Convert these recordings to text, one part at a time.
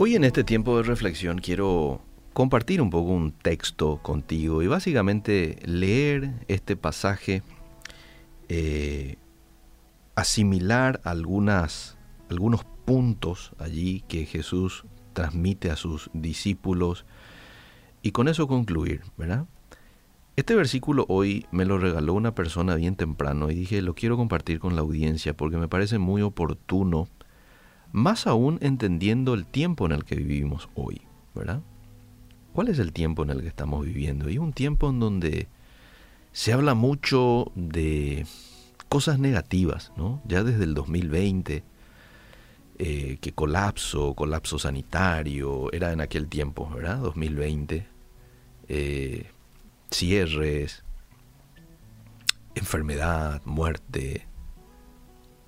Hoy en este tiempo de reflexión quiero compartir un poco un texto contigo y básicamente leer este pasaje, eh, asimilar algunas, algunos puntos allí que Jesús transmite a sus discípulos y con eso concluir, ¿verdad? Este versículo hoy me lo regaló una persona bien temprano y dije, lo quiero compartir con la audiencia porque me parece muy oportuno más aún entendiendo el tiempo en el que vivimos hoy, ¿verdad? ¿Cuál es el tiempo en el que estamos viviendo? Y un tiempo en donde se habla mucho de cosas negativas, ¿no? Ya desde el 2020, eh, que colapso, colapso sanitario, era en aquel tiempo, ¿verdad? 2020, eh, cierres, enfermedad, muerte.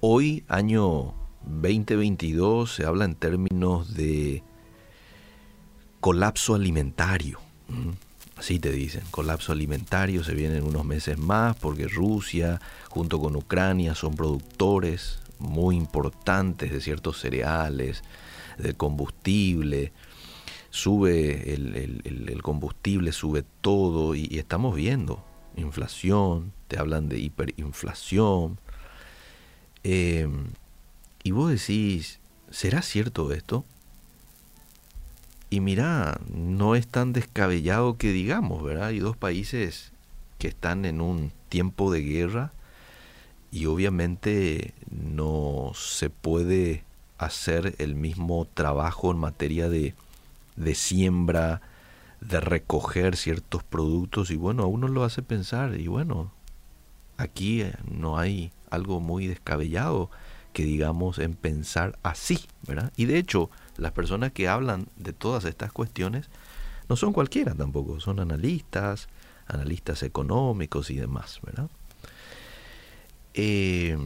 Hoy, año 2022 se habla en términos de colapso alimentario. Así te dicen, colapso alimentario, se vienen unos meses más porque Rusia junto con Ucrania son productores muy importantes de ciertos cereales, de combustible, sube el, combustible, sube todo y, y, estamos viendo inflación, te hablan de hiperinflación. Eh, y vos decís, ¿será cierto esto? Y mira, no es tan descabellado que digamos, ¿verdad? Hay dos países que están en un tiempo de guerra y obviamente no se puede hacer el mismo trabajo en materia de, de siembra, de recoger ciertos productos y bueno, a uno lo hace pensar y bueno, aquí no hay algo muy descabellado que digamos en pensar así, ¿verdad? Y de hecho, las personas que hablan de todas estas cuestiones no son cualquiera tampoco, son analistas, analistas económicos y demás, ¿verdad? Eh,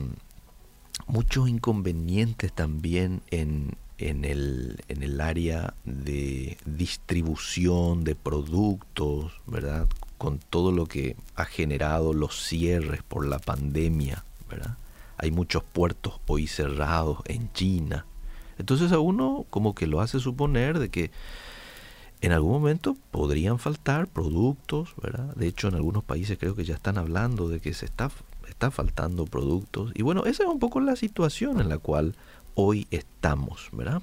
muchos inconvenientes también en, en, el, en el área de distribución de productos, ¿verdad? Con todo lo que ha generado los cierres por la pandemia, ¿verdad? Hay muchos puertos hoy cerrados en China. Entonces a uno como que lo hace suponer de que en algún momento podrían faltar productos, ¿verdad? De hecho en algunos países creo que ya están hablando de que se está, está faltando productos. Y bueno, esa es un poco la situación en la cual hoy estamos, ¿verdad?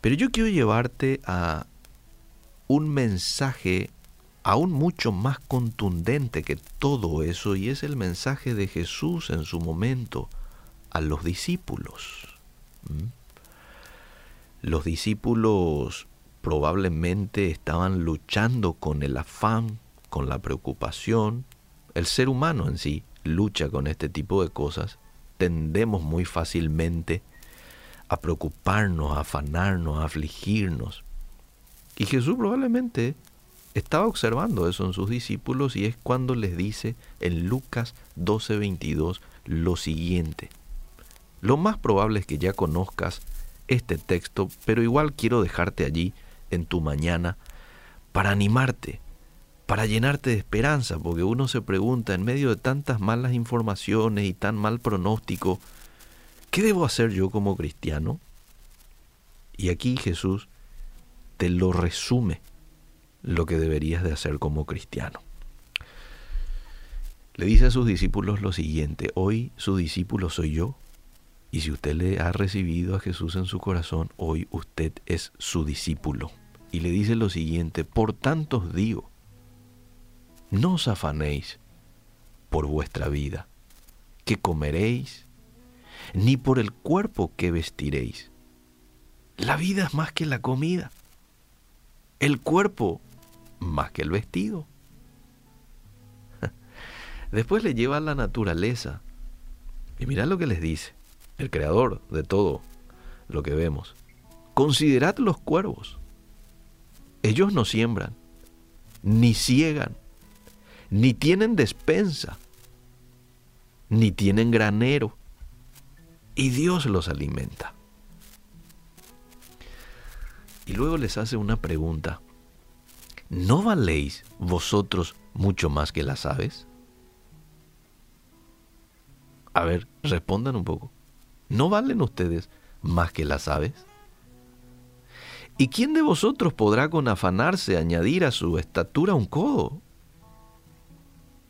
Pero yo quiero llevarte a un mensaje aún mucho más contundente que todo eso y es el mensaje de Jesús en su momento a los discípulos. ¿Mm? Los discípulos probablemente estaban luchando con el afán, con la preocupación. El ser humano en sí lucha con este tipo de cosas. Tendemos muy fácilmente a preocuparnos, a afanarnos, a afligirnos. Y Jesús probablemente estaba observando eso en sus discípulos y es cuando les dice en Lucas 12:22 lo siguiente. Lo más probable es que ya conozcas este texto, pero igual quiero dejarte allí en tu mañana para animarte, para llenarte de esperanza, porque uno se pregunta en medio de tantas malas informaciones y tan mal pronóstico, ¿qué debo hacer yo como cristiano? Y aquí Jesús te lo resume lo que deberías de hacer como cristiano. Le dice a sus discípulos lo siguiente, hoy su discípulo soy yo, y si usted le ha recibido a Jesús en su corazón, hoy usted es su discípulo. Y le dice lo siguiente, por tanto os digo, no os afanéis por vuestra vida, que comeréis, ni por el cuerpo que vestiréis. La vida es más que la comida. El cuerpo más que el vestido. Después le lleva a la naturaleza. Y mirad lo que les dice, el creador de todo lo que vemos. Considerad los cuervos. Ellos no siembran, ni ciegan, ni tienen despensa, ni tienen granero. Y Dios los alimenta. Y luego les hace una pregunta. ¿No valéis vosotros mucho más que las aves? A ver, respondan un poco. ¿No valen ustedes más que las aves? ¿Y quién de vosotros podrá con afanarse añadir a su estatura un codo?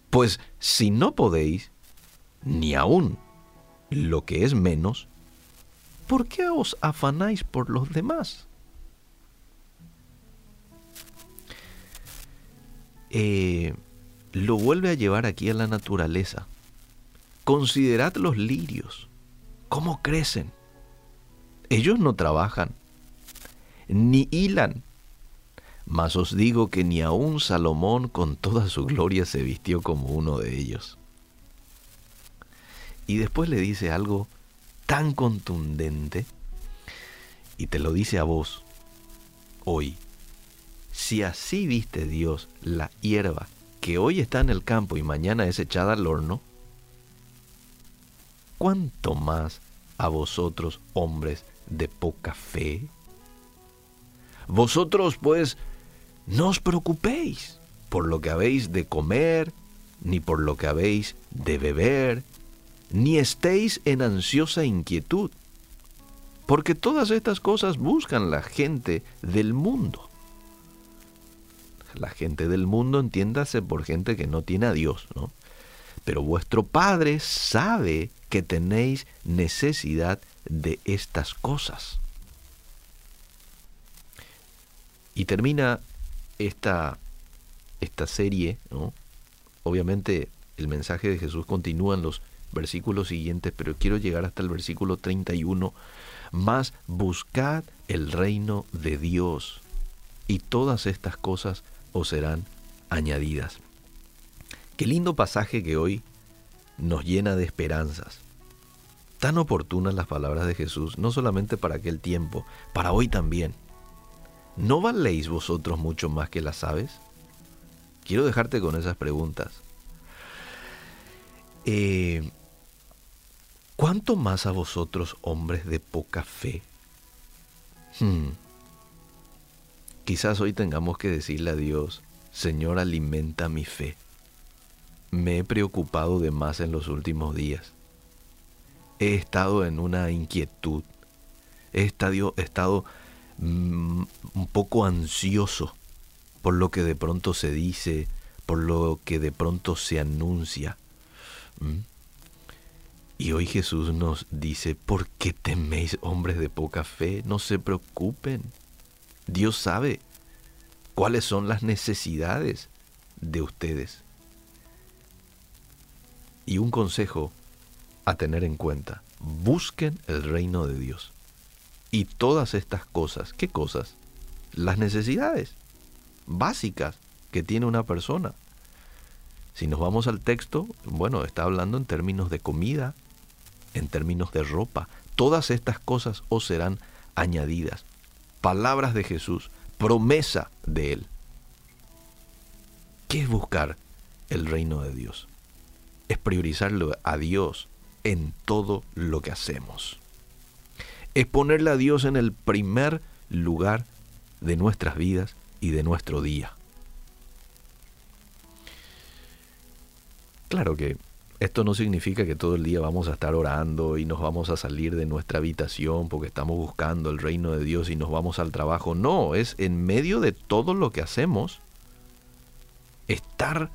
Pues si no podéis, ni aún lo que es menos, ¿por qué os afanáis por los demás? Eh, lo vuelve a llevar aquí a la naturaleza. Considerad los lirios, cómo crecen. Ellos no trabajan, ni hilan. Mas os digo que ni aun Salomón con toda su gloria se vistió como uno de ellos. Y después le dice algo tan contundente, y te lo dice a vos, hoy. Si así viste Dios la hierba que hoy está en el campo y mañana es echada al horno, ¿cuánto más a vosotros, hombres de poca fe? Vosotros, pues, no os preocupéis por lo que habéis de comer, ni por lo que habéis de beber, ni estéis en ansiosa inquietud, porque todas estas cosas buscan la gente del mundo. La gente del mundo entiéndase por gente que no tiene a Dios, ¿no? Pero vuestro Padre sabe que tenéis necesidad de estas cosas. Y termina esta, esta serie, ¿no? Obviamente el mensaje de Jesús continúa en los versículos siguientes, pero quiero llegar hasta el versículo 31. Más buscad el reino de Dios y todas estas cosas os serán añadidas. Qué lindo pasaje que hoy nos llena de esperanzas. Tan oportunas las palabras de Jesús, no solamente para aquel tiempo, para hoy también. ¿No valéis vosotros mucho más que las aves? Quiero dejarte con esas preguntas. Eh, ¿Cuánto más a vosotros, hombres de poca fe? Hmm. Quizás hoy tengamos que decirle a Dios, Señor, alimenta mi fe. Me he preocupado de más en los últimos días. He estado en una inquietud. He estado, estado Mm, un poco ansioso por lo que de pronto se dice, por lo que de pronto se anuncia. Y hoy Jesús nos dice, ¿por qué teméis hombres de poca fe? No se preocupen. Dios sabe cuáles son las necesidades de ustedes. Y un consejo a tener en cuenta, busquen el reino de Dios. Y todas estas cosas, ¿qué cosas? Las necesidades básicas que tiene una persona. Si nos vamos al texto, bueno, está hablando en términos de comida, en términos de ropa. Todas estas cosas os serán añadidas. Palabras de Jesús, promesa de Él. ¿Qué es buscar el reino de Dios? Es priorizarlo a Dios en todo lo que hacemos es ponerle a Dios en el primer lugar de nuestras vidas y de nuestro día. Claro que esto no significa que todo el día vamos a estar orando y nos vamos a salir de nuestra habitación porque estamos buscando el reino de Dios y nos vamos al trabajo. No, es en medio de todo lo que hacemos estar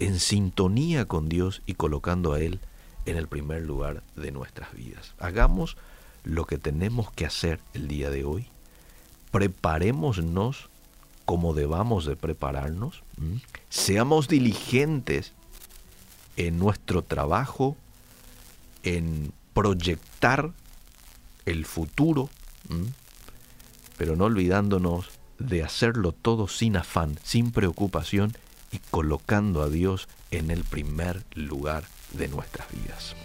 en sintonía con Dios y colocando a Él en el primer lugar de nuestras vidas. Hagamos lo que tenemos que hacer el día de hoy, preparémonos como debamos de prepararnos, seamos diligentes en nuestro trabajo, en proyectar el futuro, pero no olvidándonos de hacerlo todo sin afán, sin preocupación y colocando a Dios en el primer lugar de nuestras vidas.